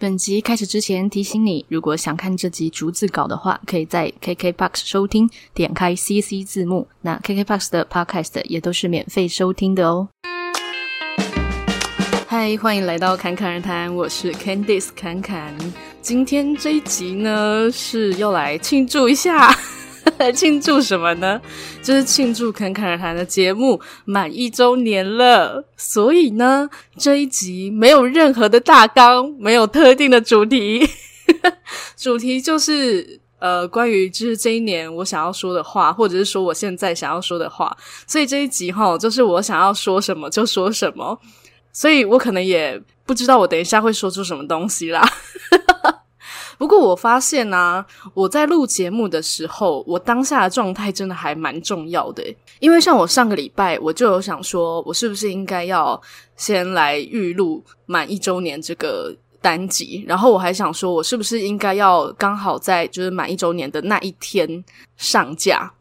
本集开始之前提醒你，如果想看这集逐字稿的话，可以在 KKBOX 收听，点开 CC 字幕。那 KKBOX 的 Podcast 也都是免费收听的哦。嗨，欢迎来到侃侃而谈，我是 Candice 侃侃。今天这一集呢，是要来庆祝一下。来庆祝什么呢？就是庆祝侃侃而谈的节目满一周年了。所以呢，这一集没有任何的大纲，没有特定的主题，主题就是呃，关于就是这一年我想要说的话，或者是说我现在想要说的话。所以这一集哈，就是我想要说什么就说什么。所以我可能也不知道我等一下会说出什么东西啦。不过我发现呢、啊，我在录节目的时候，我当下的状态真的还蛮重要的。因为像我上个礼拜，我就有想说，我是不是应该要先来预录满一周年这个单集，然后我还想说，我是不是应该要刚好在就是满一周年的那一天上架。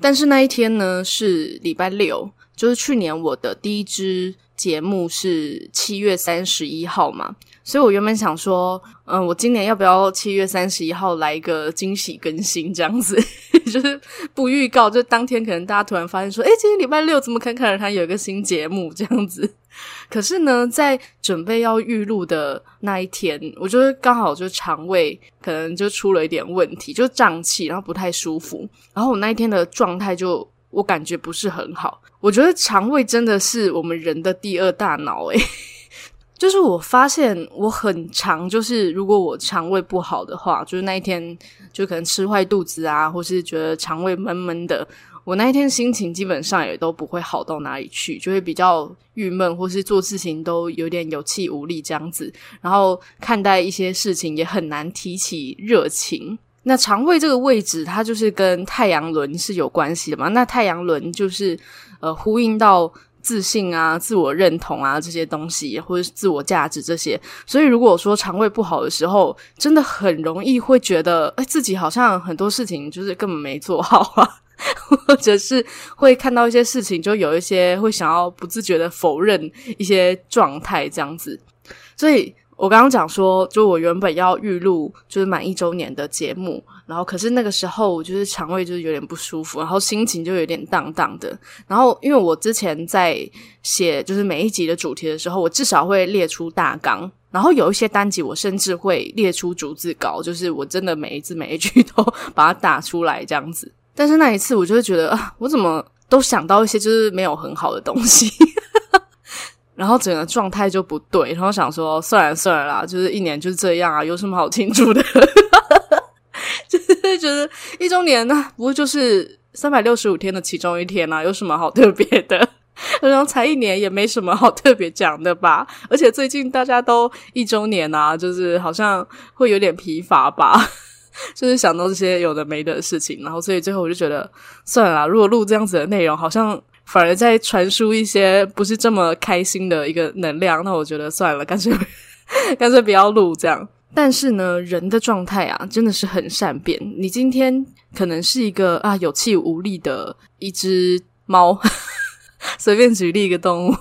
但是那一天呢，是礼拜六，就是去年我的第一支节目是七月三十一号嘛。所以我原本想说，嗯、我今年要不要七月三十一号来一个惊喜更新这样子，就是不预告，就当天可能大家突然发现说，诶，今天礼拜六怎么侃侃而谈有一个新节目这样子。可是呢，在准备要预录的那一天，我觉得刚好就肠胃可能就出了一点问题，就胀气，然后不太舒服。然后我那一天的状态就我感觉不是很好。我觉得肠胃真的是我们人的第二大脑诶。就是我发现我很常，就是如果我肠胃不好的话，就是那一天就可能吃坏肚子啊，或是觉得肠胃闷闷的，我那一天心情基本上也都不会好到哪里去，就会比较郁闷，或是做事情都有点有气无力这样子，然后看待一些事情也很难提起热情。那肠胃这个位置，它就是跟太阳轮是有关系的嘛？那太阳轮就是呃呼应到。自信啊，自我认同啊，这些东西或者是自我价值这些，所以如果说肠胃不好的时候，真的很容易会觉得，哎，自己好像很多事情就是根本没做好啊，或者是会看到一些事情，就有一些会想要不自觉的否认一些状态这样子，所以。我刚刚讲说，就我原本要预录就是满一周年的节目，然后可是那个时候我就是肠胃就是有点不舒服，然后心情就有点荡荡的。然后因为我之前在写就是每一集的主题的时候，我至少会列出大纲，然后有一些单集我甚至会列出逐字稿，就是我真的每一字每一句都 把它打出来这样子。但是那一次我就会觉得啊，我怎么都想到一些就是没有很好的东西。然后整个状态就不对，然后想说算了算了啦，就是一年就是这样啊，有什么好庆祝的？就是觉得一周年呢，不过就是三百六十五天的其中一天啊，有什么好特别的？然后才一年，也没什么好特别讲的吧？而且最近大家都一周年啊，就是好像会有点疲乏吧？就是想到这些有的没的事情，然后所以最后我就觉得算了啦，如果录这样子的内容，好像。反而在传输一些不是这么开心的一个能量，那我觉得算了，干脆 干脆不要录这样。但是呢，人的状态啊，真的是很善变。你今天可能是一个啊有气无力的一只猫，随便举例一个动物，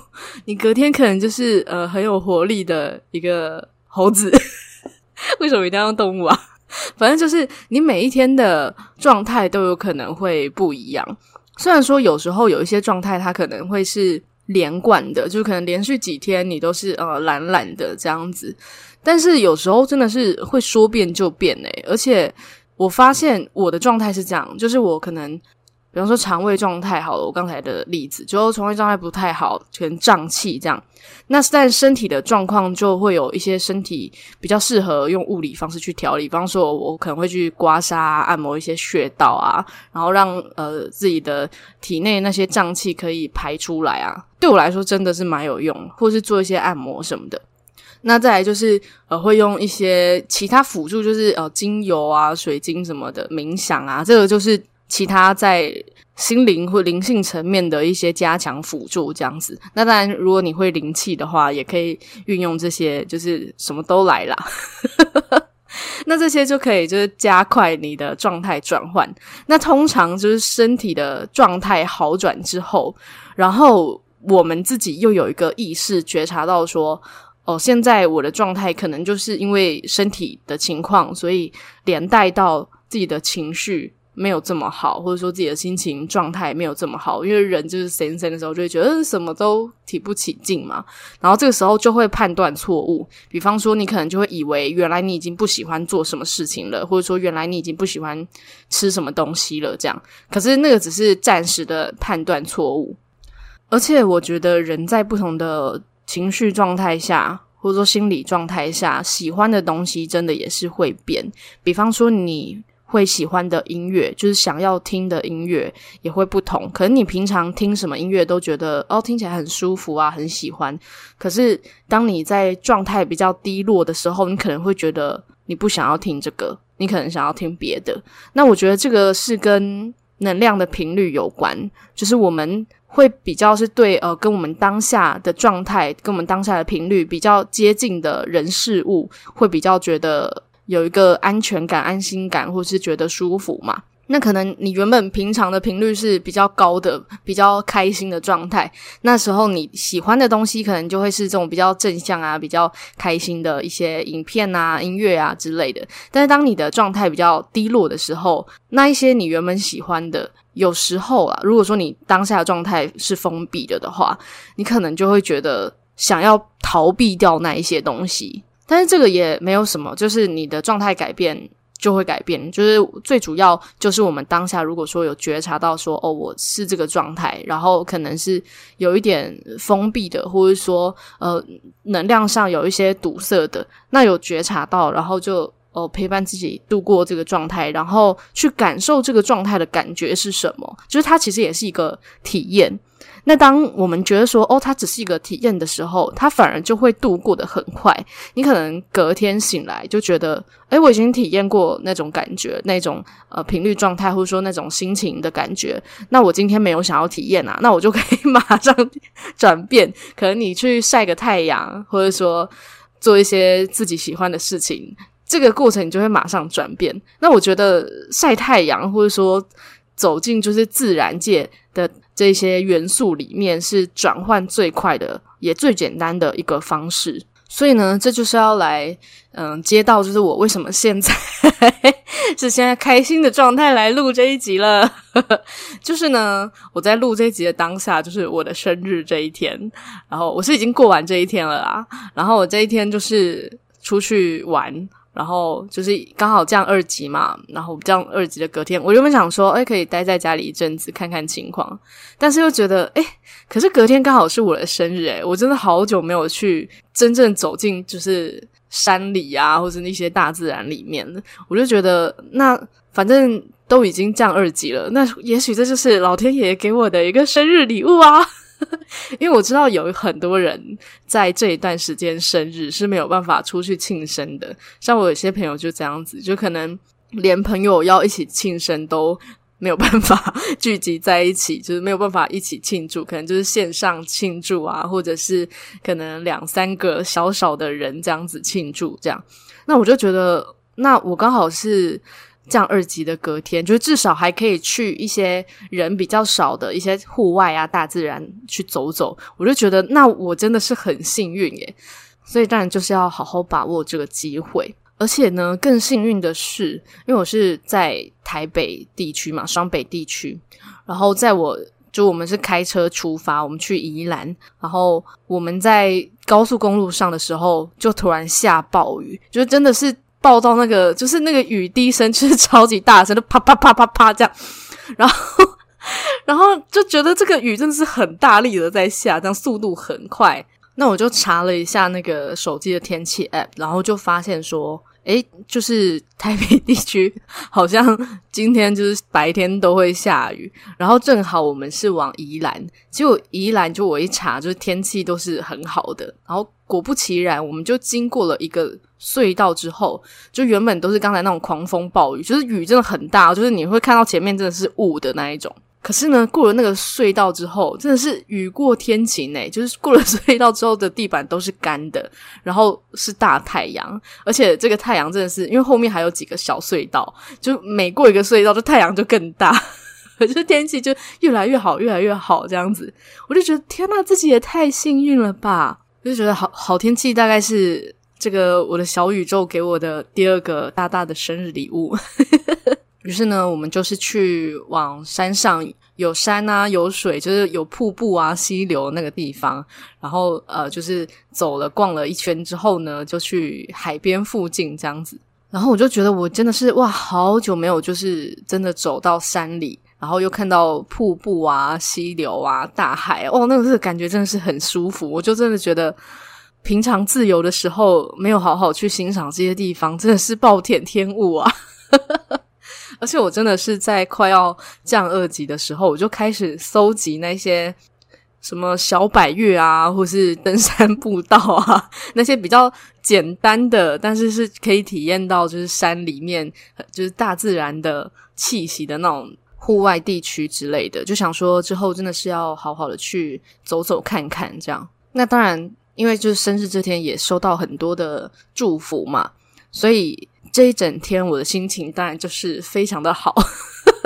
你隔天可能就是呃很有活力的一个猴子。为什么一定要用动物啊？反正就是你每一天的状态都有可能会不一样。虽然说有时候有一些状态，它可能会是连贯的，就可能连续几天你都是呃懒懒的这样子，但是有时候真的是会说变就变诶，而且我发现我的状态是这样，就是我可能。比方说肠胃状态好了，我刚才的例子，就肠胃状态不太好，可能胀气这样。那但身体的状况就会有一些身体比较适合用物理方式去调理，比方说我可能会去刮痧、按摩一些穴道啊，然后让呃自己的体内那些胀气可以排出来啊。对我来说真的是蛮有用，或是做一些按摩什么的。那再来就是呃会用一些其他辅助，就是呃精油啊、水晶什么的，冥想啊，这个就是。其他在心灵或灵性层面的一些加强辅助，这样子。那当然，如果你会灵气的话，也可以运用这些，就是什么都来啦。那这些就可以就是加快你的状态转换。那通常就是身体的状态好转之后，然后我们自己又有一个意识觉察到说，哦，现在我的状态可能就是因为身体的情况，所以连带到自己的情绪没有这么好，或者说自己的心情状态没有这么好。因为人就是神神的时候，就会觉得什么都提不起劲嘛。然后这个时候就会判断错误，比方说你可能就会以为原来你已经不喜欢做什么事情了，或者说原来你已经不喜欢吃什么东西了。这样，可是那个只是暂时的判断错误。而且我觉得人在不同的情绪状态下，或者说心理状态下，喜欢的东西真的也是会变。比方说，你会喜欢的音乐，就是想要听的音乐也会不同。可能你平常听什么音乐都觉得哦，听起来很舒服啊，很喜欢。可是当你在状态比较低落的时候，你可能会觉得你不想要听这个，你可能想要听别的。那我觉得这个是跟能量的频率有关，就是我们。会比较是对呃，跟我们当下的状态，跟我们当下的频率比较接近的人事物，会比较觉得有一个安全感、安心感，或是觉得舒服嘛。那可能你原本平常的频率是比较高的，比较开心的状态，那时候你喜欢的东西可能就会是这种比较正向啊、比较开心的一些影片啊、音乐啊之类的。但是当你的状态比较低落的时候，那一些你原本喜欢的，有时候啊，如果说你当下的状态是封闭的的话，你可能就会觉得想要逃避掉那一些东西。但是这个也没有什么，就是你的状态改变。就会改变，就是最主要就是我们当下如果说有觉察到说哦，我是这个状态，然后可能是有一点封闭的，或者说呃能量上有一些堵塞的，那有觉察到，然后就哦陪伴自己度过这个状态，然后去感受这个状态的感觉是什么，就是它其实也是一个体验。那当我们觉得说，哦，它只是一个体验的时候，它反而就会度过得很快。你可能隔天醒来就觉得，诶，我已经体验过那种感觉，那种呃频率状态，或者说那种心情的感觉。那我今天没有想要体验啊，那我就可以 马上转变。可能你去晒个太阳，或者说做一些自己喜欢的事情，这个过程你就会马上转变。那我觉得晒太阳，或者说走进就是自然界。这些元素里面是转换最快的，也最简单的一个方式。所以呢，这就是要来，嗯，接到就是我为什么现在 是现在开心的状态来录这一集了。就是呢，我在录这一集的当下，就是我的生日这一天。然后我是已经过完这一天了啦。然后我这一天就是出去玩。然后就是刚好降二级嘛，然后降二级的隔天，我原本想说，哎，可以待在家里一阵子看看情况，但是又觉得，哎，可是隔天刚好是我的生日，哎，我真的好久没有去真正走进就是山里啊，或者那些大自然里面，我就觉得，那反正都已经降二级了，那也许这就是老天爷给我的一个生日礼物啊。因为我知道有很多人在这一段时间生日是没有办法出去庆生的，像我有些朋友就这样子，就可能连朋友要一起庆生都没有办法 聚集在一起，就是没有办法一起庆祝，可能就是线上庆祝啊，或者是可能两三个小小的人这样子庆祝，这样，那我就觉得，那我刚好是。降二级的隔天，就是至少还可以去一些人比较少的一些户外啊、大自然去走走。我就觉得，那我真的是很幸运耶。所以当然就是要好好把握这个机会。而且呢，更幸运的是，因为我是在台北地区嘛，双北地区。然后在我就我们是开车出发，我们去宜兰，然后我们在高速公路上的时候，就突然下暴雨，就真的是。爆到那个，就是那个雨滴声，就是超级大声，就啪啪啪啪啪这样，然后，然后就觉得这个雨真的是很大力的在下，这样速度很快。那我就查了一下那个手机的天气 App，然后就发现说，诶，就是台北地区好像今天就是白天都会下雨，然后正好我们是往宜兰，结果宜兰就我一查，就是天气都是很好的，然后果不其然，我们就经过了一个。隧道之后，就原本都是刚才那种狂风暴雨，就是雨真的很大，就是你会看到前面真的是雾的那一种。可是呢，过了那个隧道之后，真的是雨过天晴诶，就是过了 隧道之后的地板都是干的，然后是大太阳，而且这个太阳真的是因为后面还有几个小隧道，就每过一个隧道，就太阳就更大，可是天气就越来越好，越来越好这样子，我就觉得天呐，自己也太幸运了吧。就觉得好好天气大概是这个我的小宇宙给我的第二个大大的生日礼物。于是呢，我们就是去往山上，有山啊，有水，就是有瀑布啊、溪流那个地方。然后呃，就是走了逛了一圈之后呢，就去海边附近这样子。然后我就觉得我真的是哇，好久没有就是真的走到山里，然后又看到瀑布啊、溪流啊、大海，哦，那个是感觉真的是很舒服。我就真的觉得平常自由的时候没有好好去欣赏这些地方，真的是暴殄天物啊。而且我真的是在快要降二级的时候，我就开始搜集那些什么小百岳啊，或是登山步道啊，那些比较简单的，但是是可以体验到就是山里面就是大自然的气息的那种户外地区之类的，就想说之后真的是要好好的去走走看看这样。那当然，因为就是生日这天也收到很多的祝福嘛，所以。这一整天，我的心情当然就是非常的好，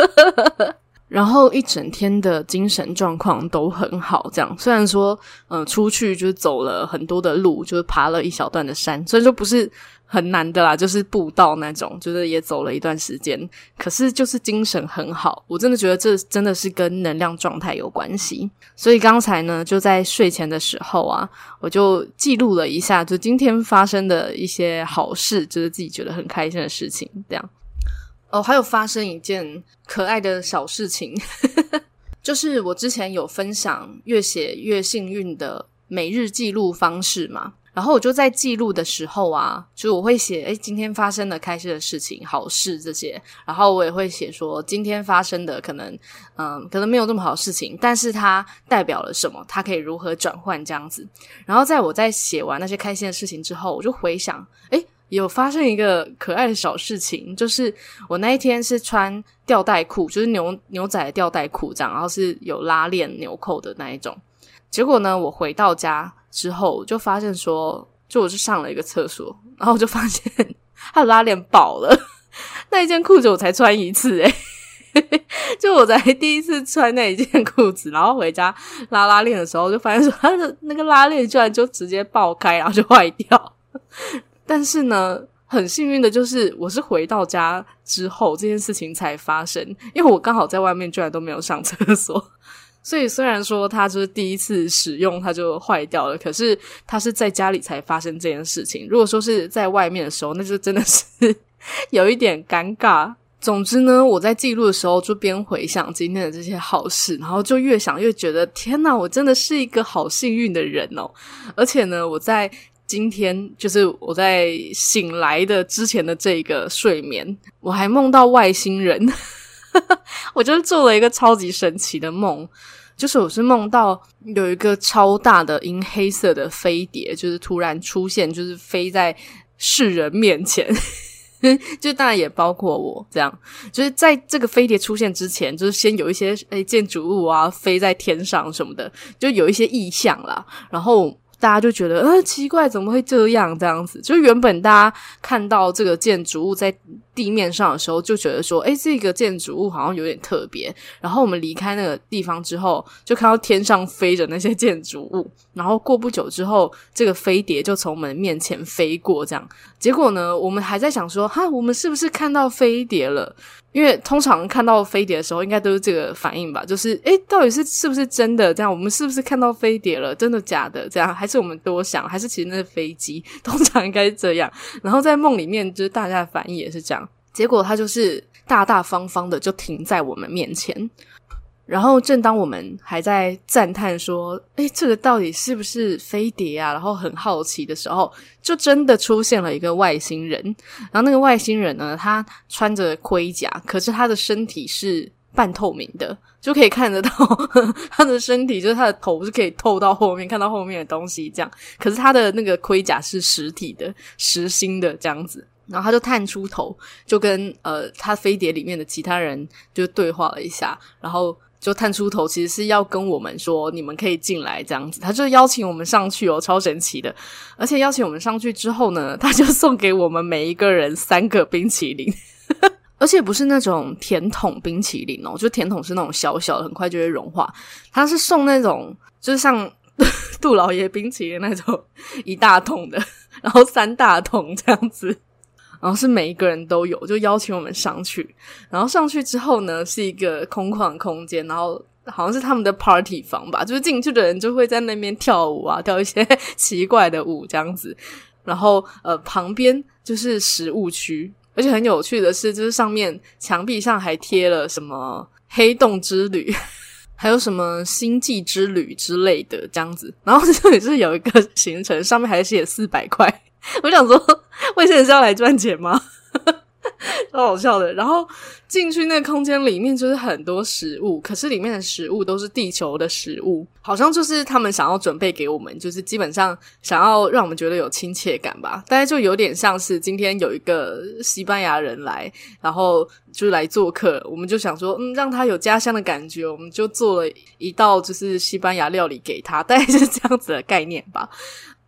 然后一整天的精神状况都很好。这样，虽然说，嗯、出去就是走了很多的路，就是爬了一小段的山，所以说不是。很难的啦，就是步道那种，就是也走了一段时间，可是就是精神很好。我真的觉得这真的是跟能量状态有关系。所以刚才呢，就在睡前的时候啊，我就记录了一下，就今天发生的一些好事，就是自己觉得很开心的事情。这样哦，还有发生一件可爱的小事情，就是我之前有分享越写越幸运的每日记录方式嘛。然后我就在记录的时候啊，就我会写，诶，今天发生的开心的事情、好事这些。然后我也会写说，今天发生的可能，嗯，可能没有这么好事情，但是它代表了什么？它可以如何转换这样子？然后在我在写完那些开心的事情之后，我就回想，诶，有发生一个可爱的小事情，就是我那一天是穿吊带裤，就是牛牛仔的吊带裤这样，然后是有拉链纽扣的那一种。结果呢，我回到家。之后就发现说，就我去上了一个厕所，然后就发现他的拉链爆了。那一件裤子我才穿一次诶，就我才第一次穿那一件裤子，然后回家拉拉链的时候，就发现说他的那个拉链居然就直接爆开，然后就坏掉。但是呢，很幸运的就是我是回到家之后这件事情才发生，因为我刚好在外面居然都没有上厕所。所以虽然说它就是第一次使用，它就坏掉了，可是它是在家里才发生这件事情。如果说是在外面的时候，那就真的是有一点尴尬。总之呢，我在记录的时候就边回想今天的这些好事，然后就越想越觉得天哪，我真的是一个好幸运的人哦！而且呢，我在今天就是我在醒来的之前的这个睡眠，我还梦到外星人，我就是做了一个超级神奇的梦。就是我是梦到有一个超大的银黑色的飞碟，就是突然出现，就是飞在世人面前，就当然也包括我这样。就是在这个飞碟出现之前，就是先有一些诶建筑物啊飞在天上什么的，就有一些异象啦，然后。大家就觉得，呃，奇怪，怎么会这样？这样子，就原本大家看到这个建筑物在地面上的时候，就觉得说，诶，这个建筑物好像有点特别。然后我们离开那个地方之后，就看到天上飞着那些建筑物。然后过不久之后，这个飞碟就从我们面前飞过，这样。结果呢，我们还在想说，哈，我们是不是看到飞碟了？因为通常看到飞碟的时候，应该都是这个反应吧？就是，诶，到底是是不是真的？这样，我们是不是看到飞碟了？真的假的？这样，还是我们多想？还是其实那是飞机？通常应该是这样。然后在梦里面，就是大家的反应也是这样。结果他就是大大方方的就停在我们面前。然后，正当我们还在赞叹说：“诶，这个到底是不是飞碟啊？”然后很好奇的时候，就真的出现了一个外星人。然后那个外星人呢，他穿着盔甲，可是他的身体是半透明的，就可以看得到 他的身体，就是他的头是可以透到后面，看到后面的东西这样。可是他的那个盔甲是实体的、实心的这样子。然后他就探出头，就跟呃他飞碟里面的其他人就对话了一下，然后。就探出头，其实是要跟我们说，你们可以进来这样子。他就邀请我们上去哦，超神奇的。而且邀请我们上去之后呢，他就送给我们每一个人三个冰淇淋，而且不是那种甜筒冰淇淋哦，就甜筒是那种小小的，很快就会融化。他是送那种，就是像 杜老爷冰淇淋那种一大桶的，然后三大桶这样子，然后是每一个人都有，就邀请我们上去。然后上去之后呢，是一个空旷空间，然后好像是他们的 party 房吧，就是进去的人就会在那边跳舞啊，跳一些奇怪的舞这样子。然后呃，旁边就是食物区，而且很有趣的是，就是上面墙壁上还贴了什么黑洞之旅。还有什么星际之旅之类的这样子，然后这里是有一个行程，上面还写四百块。我想说，卫生是要来赚钱吗？超好笑的。然后进去那个空间里面，就是很多食物，可是里面的食物都是地球的食物，好像就是他们想要准备给我们，就是基本上想要让我们觉得有亲切感吧。大概就有点像是今天有一个西班牙人来，然后就来做客，我们就想说，嗯，让他有家乡的感觉，我们就做了一道就是西班牙料理给他，大概是这样子的概念吧。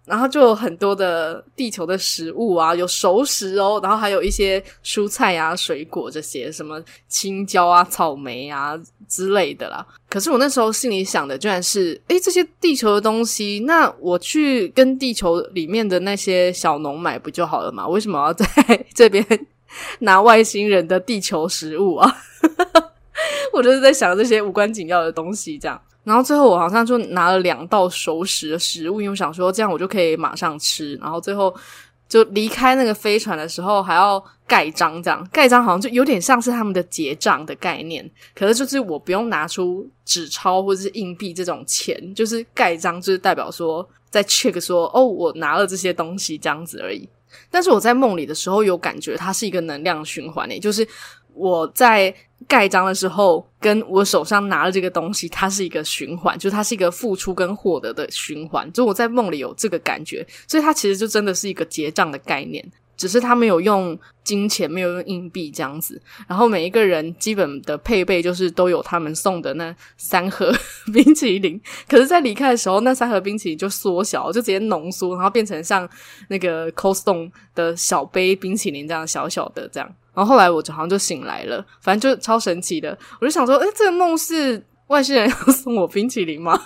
然后就有很多的地球的食物啊，有熟食哦，然后还有一些蔬菜啊、水果这些，什么青椒啊、草莓啊之类的啦。可是我那时候心里想的居然是，诶，这些地球的东西，那我去跟地球里面的那些小农买不就好了嘛？为什么要在 这边拿外星人的地球食物啊？我就是在想这些无关紧要的东西，这样。然后最后我好像就拿了两道熟食的食物，因为我想说这样我就可以马上吃。然后最后就离开那个飞船的时候还要盖章，这样盖章好像就有点像是他们的结账的概念。可是就是我不用拿出纸钞或者是硬币这种钱，就是盖章就是代表说在 check 说哦，我拿了这些东西这样子而已。但是我在梦里的时候有感觉它是一个能量循环诶，就是。我在盖章的时候，跟我手上拿了这个东西，它是一个循环，就是它是一个付出跟获得的循环。就我在梦里有这个感觉，所以它其实就真的是一个结账的概念。只是他没有用金钱，没有用硬币这样子。然后每一个人基本的配备就是都有他们送的那三盒冰淇淋。可是，在离开的时候，那三盒冰淇淋就缩小，就直接浓缩，然后变成像那个 coston 的小杯冰淇淋这样小小的这样。然后后来我就好像就醒来了，反正就超神奇的。我就想说，诶，这个梦是外星人要送我冰淇淋吗？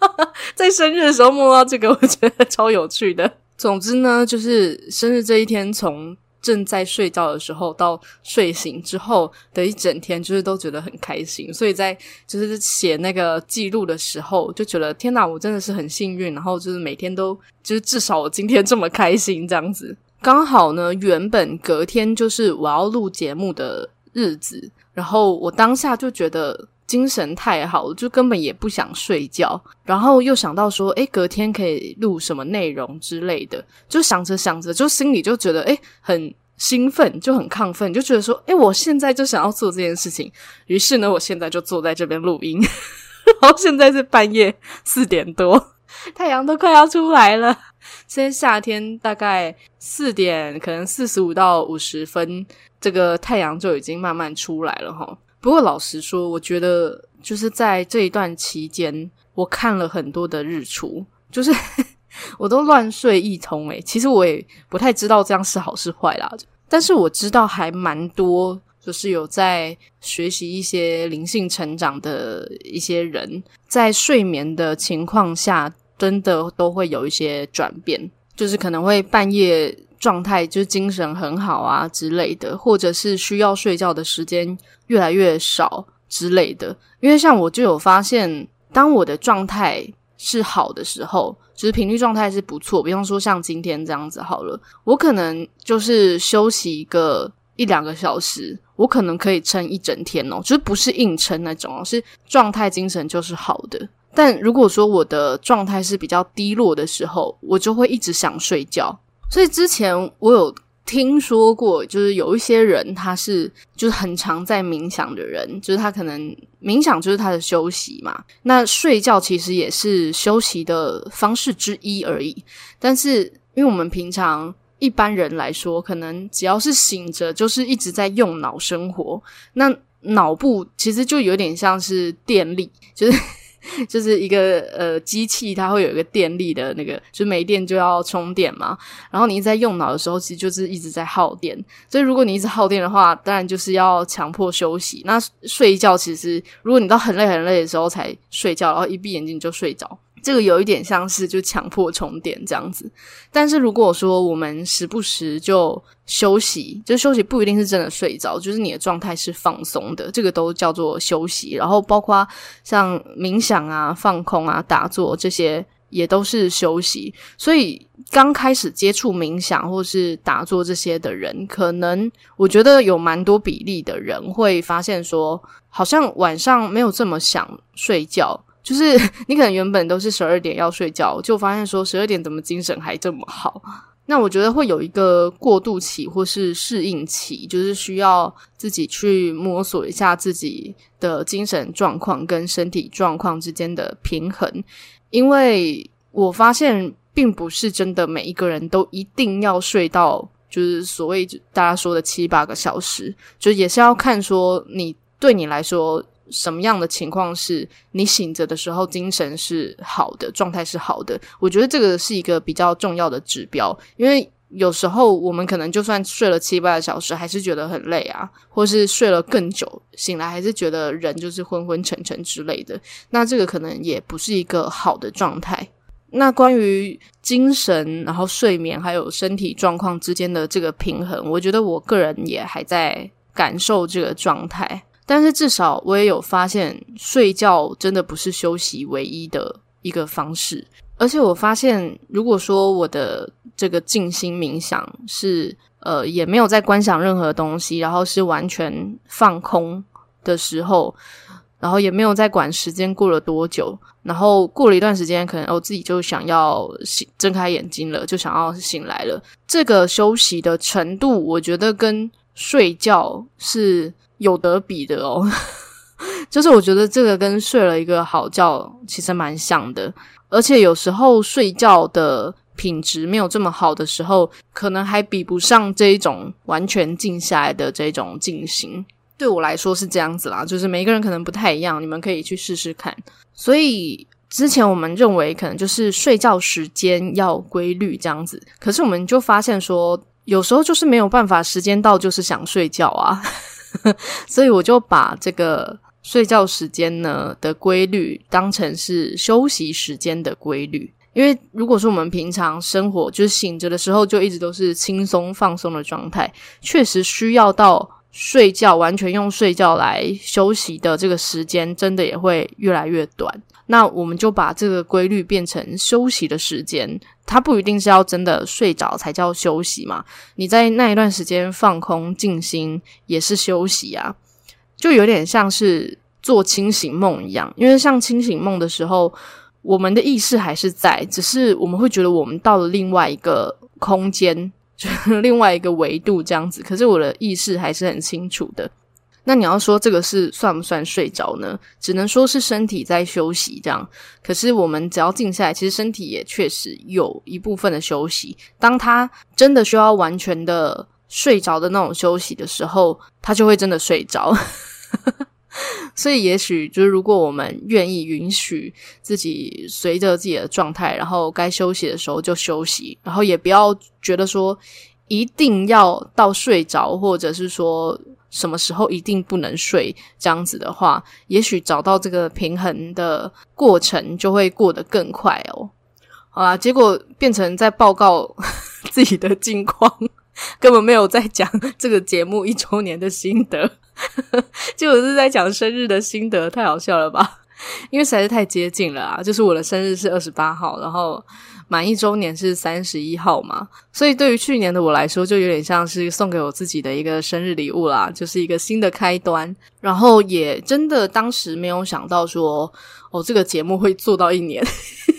在生日的时候梦到这个，我觉得超有趣的。总之呢，就是生日这一天，从正在睡觉的时候到睡醒之后的一整天，就是都觉得很开心。所以在就是写那个记录的时候，就觉得天哪，我真的是很幸运。然后就是每天都就是至少我今天这么开心这样子。刚好呢，原本隔天就是我要录节目的日子，然后我当下就觉得。精神太好了，就根本也不想睡觉，然后又想到说，诶，隔天可以录什么内容之类的，就想着想着，就心里就觉得，诶，很兴奋，就很亢奋，就觉得说，诶，我现在就想要做这件事情。于是呢，我现在就坐在这边录音，然后现在是半夜四点多，太阳都快要出来了。现在夏天大概四点，可能四十五到五十分，这个太阳就已经慢慢出来了哈。不过老实说，我觉得就是在这一段期间，我看了很多的日出，就是 我都乱睡一通诶。其实我也不太知道这样是好是坏啦，但是我知道还蛮多，就是有在学习一些灵性成长的一些人，在睡眠的情况下，真的都会有一些转变，就是可能会半夜。状态就是精神很好啊之类的，或者是需要睡觉的时间越来越少之类的。因为像我就有发现，当我的状态是好的时候，就是频率状态是不错。比方说像今天这样子好了，我可能就是休息一个一两个小时，我可能可以撑一整天哦，就是不是硬撑那种哦，是状态精神就是好的。但如果说我的状态是比较低落的时候，我就会一直想睡觉。所以之前我有听说过，就是有一些人他是就是很常在冥想的人，就是他可能冥想就是他的休息嘛。那睡觉其实也是休息的方式之一而已。但是因为我们平常一般人来说，可能只要是醒着，就是一直在用脑生活，那脑部其实就有点像是电力，就是。就是一个呃机器，它会有一个电力的那个，就没电就要充电嘛。然后你一直在用脑的时候，其实就是一直在耗电。所以如果你一直耗电的话，当然就是要强迫休息。那睡一觉其实，如果你到很累很累的时候才睡觉，然后一闭眼睛就睡着，这个有一点像是就强迫充电这样子，但是如果说我们时不时就休息，就休息不一定是真的睡着，就是你的状态是放松的，这个都叫做休息。然后包括像冥想啊、放空啊、打坐这些，也都是休息。所以刚开始接触冥想或是打坐这些的人，可能我觉得有蛮多比例的人会发现说，好像晚上没有这么想睡觉。就是你可能原本都是十二点要睡觉，就发现说十二点怎么精神还这么好？那我觉得会有一个过渡期或是适应期，就是需要自己去摸索一下自己的精神状况跟身体状况之间的平衡。因为我发现并不是真的每一个人都一定要睡到就是所谓大家说的七八个小时，就也是要看说你对你来说。什么样的情况是你醒着的时候精神是好的，状态是好的？我觉得这个是一个比较重要的指标，因为有时候我们可能就算睡了七八个小时，还是觉得很累啊，或是睡了更久，醒来还是觉得人就是昏昏沉沉之类的。那这个可能也不是一个好的状态。那关于精神、然后睡眠还有身体状况之间的这个平衡，我觉得我个人也还在感受这个状态。但是至少我也有发现，睡觉真的不是休息唯一的一个方式。而且我发现，如果说我的这个静心冥想是呃也没有在观想任何东西，然后是完全放空的时候，然后也没有在管时间过了多久，然后过了一段时间，可能我自己就想要醒，睁开眼睛了，就想要醒来了。这个休息的程度，我觉得跟睡觉是。有得比的哦，就是我觉得这个跟睡了一个好觉其实蛮像的，而且有时候睡觉的品质没有这么好的时候，可能还比不上这一种完全静下来的这种静心。对我来说是这样子啦，就是每一个人可能不太一样，你们可以去试试看。所以之前我们认为可能就是睡觉时间要规律这样子，可是我们就发现说，有时候就是没有办法，时间到就是想睡觉啊。所以我就把这个睡觉时间呢的规律当成是休息时间的规律，因为如果说我们平常生活就是醒着的时候就一直都是轻松放松的状态，确实需要到睡觉完全用睡觉来休息的这个时间，真的也会越来越短。那我们就把这个规律变成休息的时间，它不一定是要真的睡着才叫休息嘛。你在那一段时间放空静心也是休息啊，就有点像是做清醒梦一样。因为像清醒梦的时候，我们的意识还是在，只是我们会觉得我们到了另外一个空间，就是另外一个维度这样子。可是我的意识还是很清楚的。那你要说这个是算不算睡着呢？只能说是身体在休息这样。可是我们只要静下来，其实身体也确实有一部分的休息。当他真的需要完全的睡着的那种休息的时候，他就会真的睡着。所以也许就是如果我们愿意允许自己随着自己的状态，然后该休息的时候就休息，然后也不要觉得说一定要到睡着，或者是说。什么时候一定不能睡？这样子的话，也许找到这个平衡的过程就会过得更快哦。好啦，结果变成在报告 自己的近况，根本没有在讲这个节目一周年的心得，结果是在讲生日的心得，太好笑了吧？因为实在是太接近了啊！就是我的生日是二十八号，然后。满一周年是三十一号嘛，所以对于去年的我来说，就有点像是送给我自己的一个生日礼物啦，就是一个新的开端。然后也真的当时没有想到说，哦，这个节目会做到一年，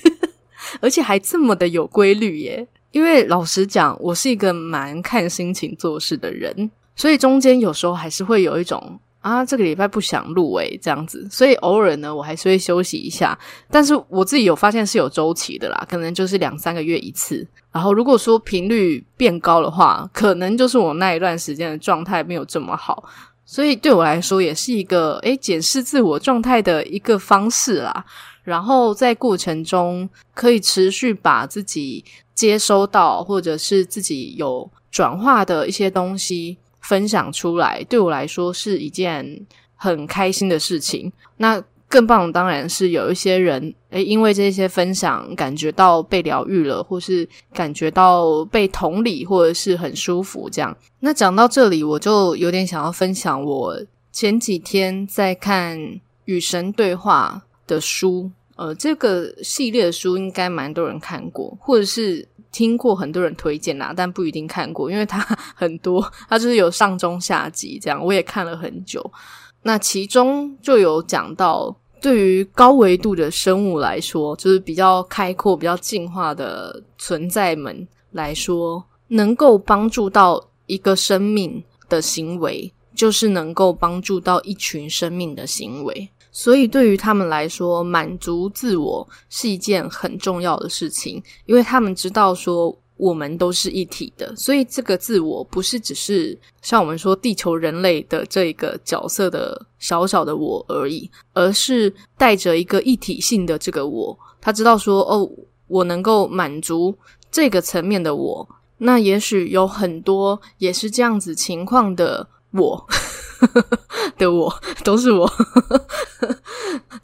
而且还这么的有规律耶。因为老实讲，我是一个蛮看心情做事的人，所以中间有时候还是会有一种。啊，这个礼拜不想录诶，这样子，所以偶尔呢，我还是会休息一下。但是我自己有发现是有周期的啦，可能就是两三个月一次。然后如果说频率变高的话，可能就是我那一段时间的状态没有这么好。所以对我来说，也是一个诶检视自我状态的一个方式啦。然后在过程中，可以持续把自己接收到，或者是自己有转化的一些东西。分享出来对我来说是一件很开心的事情。那更棒的当然是有一些人，诶，因为这些分享感觉到被疗愈了，或是感觉到被同理，或者是很舒服这样。那讲到这里，我就有点想要分享我前几天在看《与神对话》的书。呃，这个系列的书应该蛮多人看过，或者是听过很多人推荐啦，但不一定看过，因为它 很多，它就是有上中下集这样，我也看了很久。那其中就有讲到，对于高维度的生物来说，就是比较开阔、比较进化的存在们来说，能够帮助到一个生命的行为，就是能够帮助到一群生命的行为。所以，对于他们来说，满足自我是一件很重要的事情，因为他们知道说我们都是一体的。所以，这个自我不是只是像我们说地球人类的这个角色的小小的我而已，而是带着一个一体性的这个我。他知道说，哦，我能够满足这个层面的我，那也许有很多也是这样子情况的我。的我 都是我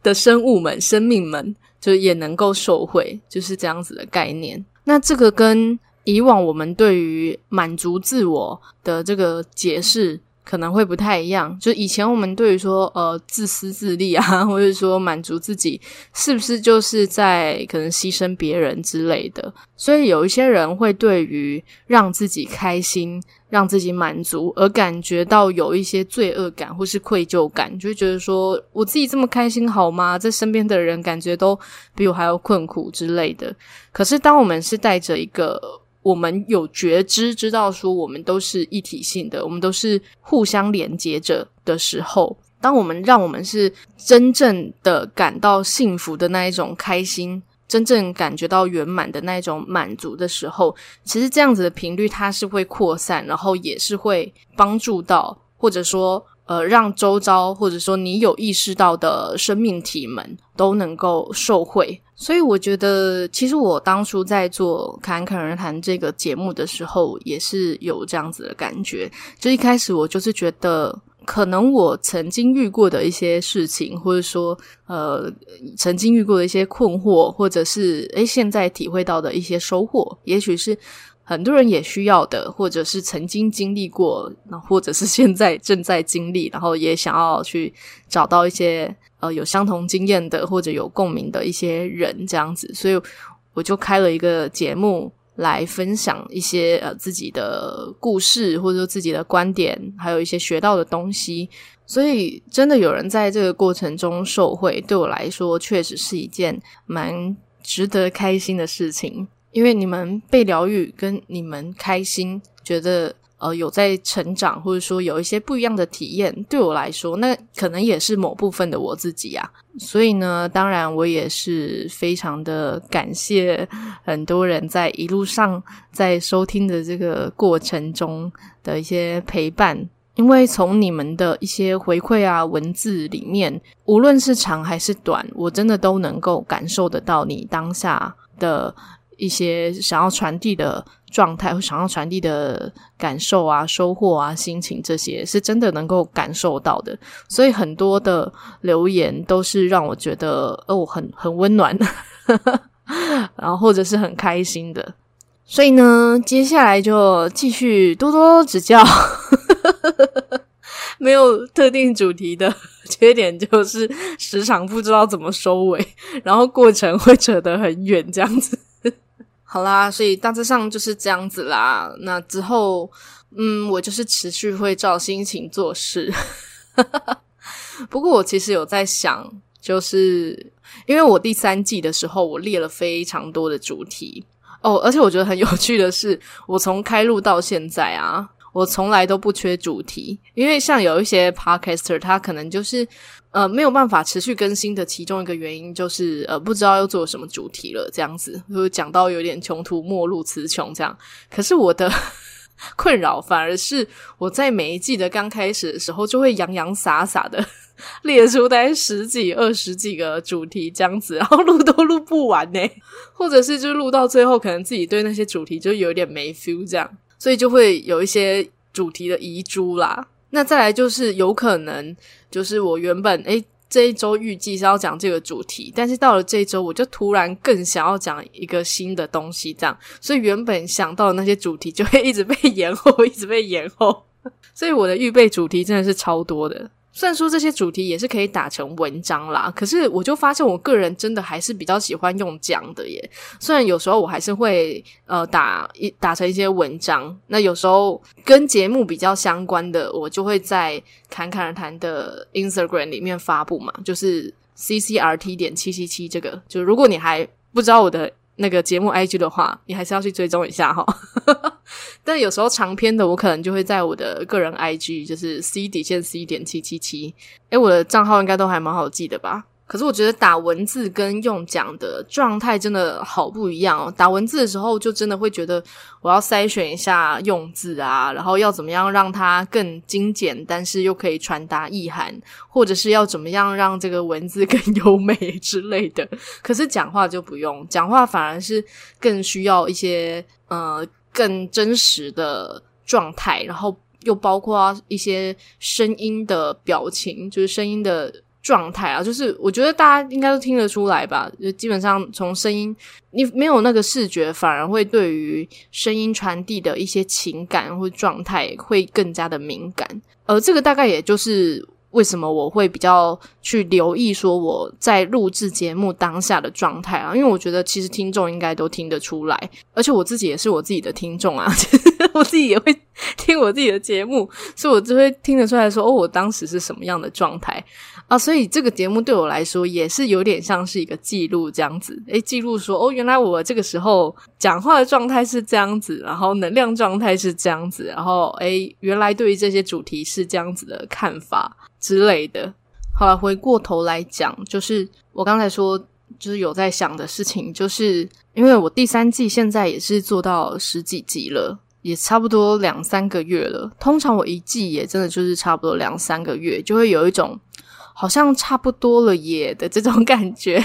的生物们、生命们，就也能够受惠，就是这样子的概念。那这个跟以往我们对于满足自我的这个解释。可能会不太一样，就以前我们对于说，呃，自私自利啊，或者说满足自己，是不是就是在可能牺牲别人之类的？所以有一些人会对于让自己开心、让自己满足而感觉到有一些罪恶感或是愧疚感，就会觉得说，我自己这么开心好吗？在身边的人感觉都比我还要困苦之类的。可是当我们是带着一个我们有觉知，知道说我们都是一体性的，我们都是互相连接着的时候，当我们让我们是真正的感到幸福的那一种开心，真正感觉到圆满的那一种满足的时候，其实这样子的频率它是会扩散，然后也是会帮助到，或者说。呃，让周遭或者说你有意识到的生命体们都能够受惠，所以我觉得，其实我当初在做《侃侃而谈》这个节目的时候，也是有这样子的感觉。就一开始我就是觉得，可能我曾经遇过的一些事情，或者说呃，曾经遇过的一些困惑，或者是诶，现在体会到的一些收获，也许是。很多人也需要的，或者是曾经经历过，那或者是现在正在经历，然后也想要去找到一些呃有相同经验的或者有共鸣的一些人，这样子，所以我就开了一个节目来分享一些呃自己的故事，或者说自己的观点，还有一些学到的东西。所以真的有人在这个过程中受惠，对我来说确实是一件蛮值得开心的事情。因为你们被疗愈，跟你们开心，觉得呃有在成长，或者说有一些不一样的体验，对我来说，那可能也是某部分的我自己啊。所以呢，当然我也是非常的感谢很多人在一路上在收听的这个过程中的一些陪伴，因为从你们的一些回馈啊、文字里面，无论是长还是短，我真的都能够感受得到你当下的。一些想要传递的状态，或想要传递的感受啊、收获啊、心情，这些是真的能够感受到的。所以很多的留言都是让我觉得哦，很很温暖，然后或者是很开心的。所以呢，接下来就继续多多指教。没有特定主题的 缺点就是时常不知道怎么收尾，然后过程会扯得很远，这样子。好啦，所以大致上就是这样子啦。那之后，嗯，我就是持续会照心情做事。不过我其实有在想，就是因为我第三季的时候，我列了非常多的主题哦，而且我觉得很有趣的是，我从开录到现在啊，我从来都不缺主题。因为像有一些 podcaster，他可能就是。呃，没有办法持续更新的其中一个原因就是，呃，不知道要做什么主题了，这样子，就讲到有点穷途末路词穷这样。可是我的 困扰反而是，我在每一季的刚开始的时候，就会洋洋洒洒的 列出大概十几、二十几个主题这样子，然后录都录不完呢，或者是就录到最后，可能自己对那些主题就有点没 feel 这样，所以就会有一些主题的遗珠啦。那再来就是有可能，就是我原本诶这一周预计是要讲这个主题，但是到了这一周，我就突然更想要讲一个新的东西，这样，所以原本想到的那些主题就会一直被延后，一直被延后，所以我的预备主题真的是超多的。虽然说这些主题也是可以打成文章啦，可是我就发现我个人真的还是比较喜欢用讲的耶。虽然有时候我还是会呃打一打成一些文章，那有时候跟节目比较相关的，我就会在侃侃而谈的 Instagram 里面发布嘛，就是 CCRT 点七七七这个。就如果你还不知道我的。那个节目 IG 的话，你还是要去追踪一下哈。但有时候长篇的，我可能就会在我的个人 IG，就是 C 底线 C 点七七七。诶，我的账号应该都还蛮好记的吧？可是我觉得打文字跟用讲的状态真的好不一样哦。打文字的时候，就真的会觉得我要筛选一下用字啊，然后要怎么样让它更精简，但是又可以传达意涵，或者是要怎么样让这个文字更优美之类的。可是讲话就不用，讲话反而是更需要一些呃更真实的状态，然后又包括一些声音的表情，就是声音的。状态啊，就是我觉得大家应该都听得出来吧。就基本上从声音，你没有那个视觉，反而会对于声音传递的一些情感或状态会更加的敏感。而这个大概也就是为什么我会比较去留意说我在录制节目当下的状态啊，因为我觉得其实听众应该都听得出来，而且我自己也是我自己的听众啊，我自己也会听我自己的节目，所以我就会听得出来说，哦，我当时是什么样的状态。啊，所以这个节目对我来说也是有点像是一个记录这样子，诶，记录说哦，原来我这个时候讲话的状态是这样子，然后能量状态是这样子，然后诶，原来对于这些主题是这样子的看法之类的。好了，回过头来讲，就是我刚才说，就是有在想的事情，就是因为我第三季现在也是做到十几集了，也差不多两三个月了。通常我一季也真的就是差不多两三个月，就会有一种。好像差不多了耶的这种感觉。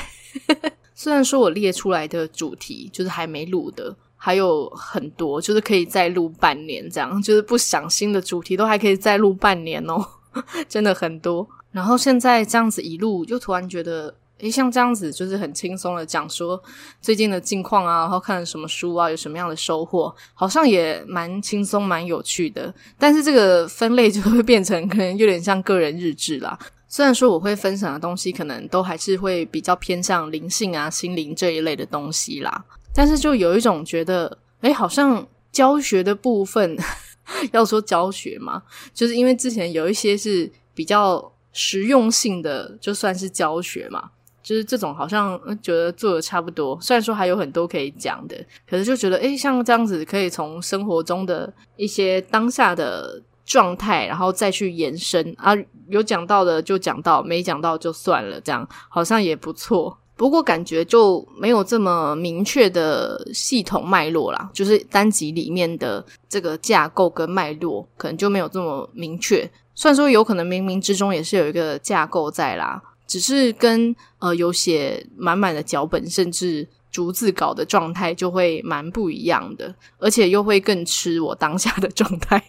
虽然说我列出来的主题就是还没录的，还有很多，就是可以再录半年这样，就是不想新的主题都还可以再录半年哦，真的很多。然后现在这样子一录，就突然觉得，诶，像这样子就是很轻松的讲说最近的近况啊，然后看了什么书啊，有什么样的收获，好像也蛮轻松蛮有趣的。但是这个分类就会变成可能有点像个人日志啦。虽然说我会分享的东西可能都还是会比较偏向灵性啊、心灵这一类的东西啦，但是就有一种觉得，诶，好像教学的部分，要说教学嘛，就是因为之前有一些是比较实用性的，就算是教学嘛，就是这种好像觉得做的差不多。虽然说还有很多可以讲的，可是就觉得，诶，像这样子可以从生活中的一些当下的。状态，然后再去延伸啊，有讲到的就讲到，没讲到就算了，这样好像也不错。不过感觉就没有这么明确的系统脉络啦，就是单集里面的这个架构跟脉络，可能就没有这么明确。虽然说有可能冥冥之中也是有一个架构在啦，只是跟呃有写满满的脚本，甚至逐字稿的状态就会蛮不一样的，而且又会更吃我当下的状态。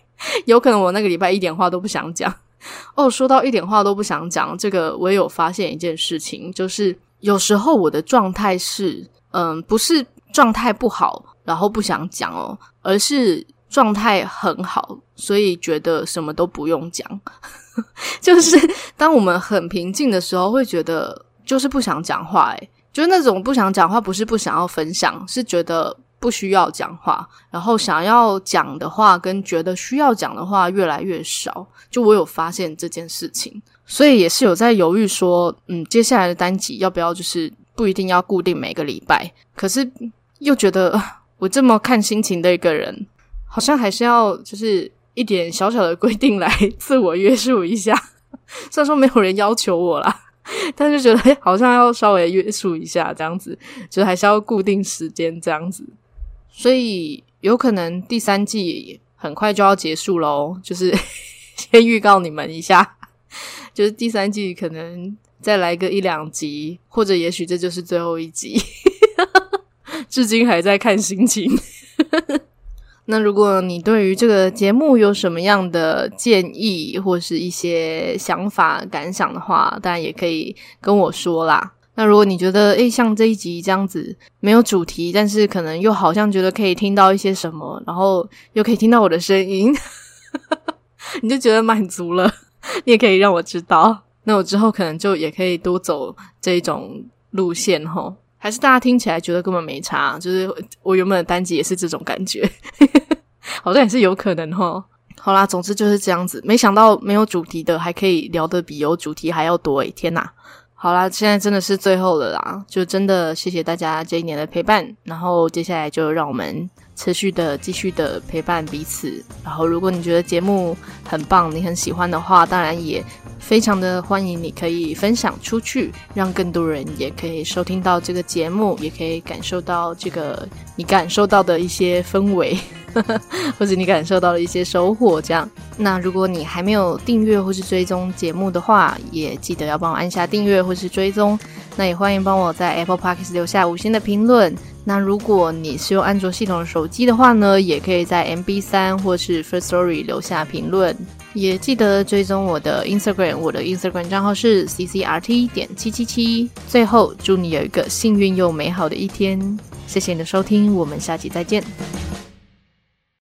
有可能我那个礼拜一点话都不想讲 哦。说到一点话都不想讲，这个我也有发现一件事情，就是有时候我的状态是，嗯，不是状态不好，然后不想讲哦，而是状态很好，所以觉得什么都不用讲。就是当我们很平静的时候，会觉得就是不想讲话，诶，就是那种不想讲话，不是不想要分享，是觉得。不需要讲话，然后想要讲的话跟觉得需要讲的话越来越少。就我有发现这件事情，所以也是有在犹豫说，嗯，接下来的单集要不要就是不一定要固定每个礼拜。可是又觉得我这么看心情的一个人，好像还是要就是一点小小的规定来 自我约束一下。虽然说没有人要求我啦。但是觉得，好像要稍微约束一下，这样子，就还是要固定时间这样子。所以有可能第三季很快就要结束喽，就是 先预告你们一下，就是第三季可能再来个一两集，或者也许这就是最后一集，至今还在看心情。那如果你对于这个节目有什么样的建议或是一些想法感想的话，当然也可以跟我说啦。那如果你觉得，诶，像这一集这样子没有主题，但是可能又好像觉得可以听到一些什么，然后又可以听到我的声音，你就觉得满足了，你也可以让我知道。那我之后可能就也可以多走这种路线齁。还是大家听起来觉得根本没差，就是我原本的单集也是这种感觉，好像也是有可能哈。好啦，总之就是这样子。没想到没有主题的还可以聊得比有主题还要多诶，天哪！好啦，现在真的是最后了啦，就真的谢谢大家这一年的陪伴。然后接下来就让我们持续的继续的陪伴彼此。然后如果你觉得节目很棒，你很喜欢的话，当然也。非常的欢迎，你可以分享出去，让更多人也可以收听到这个节目，也可以感受到这个你感受到的一些氛围，或者你感受到的一些收获。这样，那如果你还没有订阅或是追踪节目的话，也记得要帮我按下订阅或是追踪。那也欢迎帮我在 Apple Podcast 留下五星的评论。那如果你是用安卓系统的手机的话呢，也可以在 MB 三或是 First Story 留下评论。也记得追踪我的 Instagram，我的 Instagram 账号是 ccrt 点七七七。最后，祝你有一个幸运又美好的一天。谢谢你的收听，我们下期再见。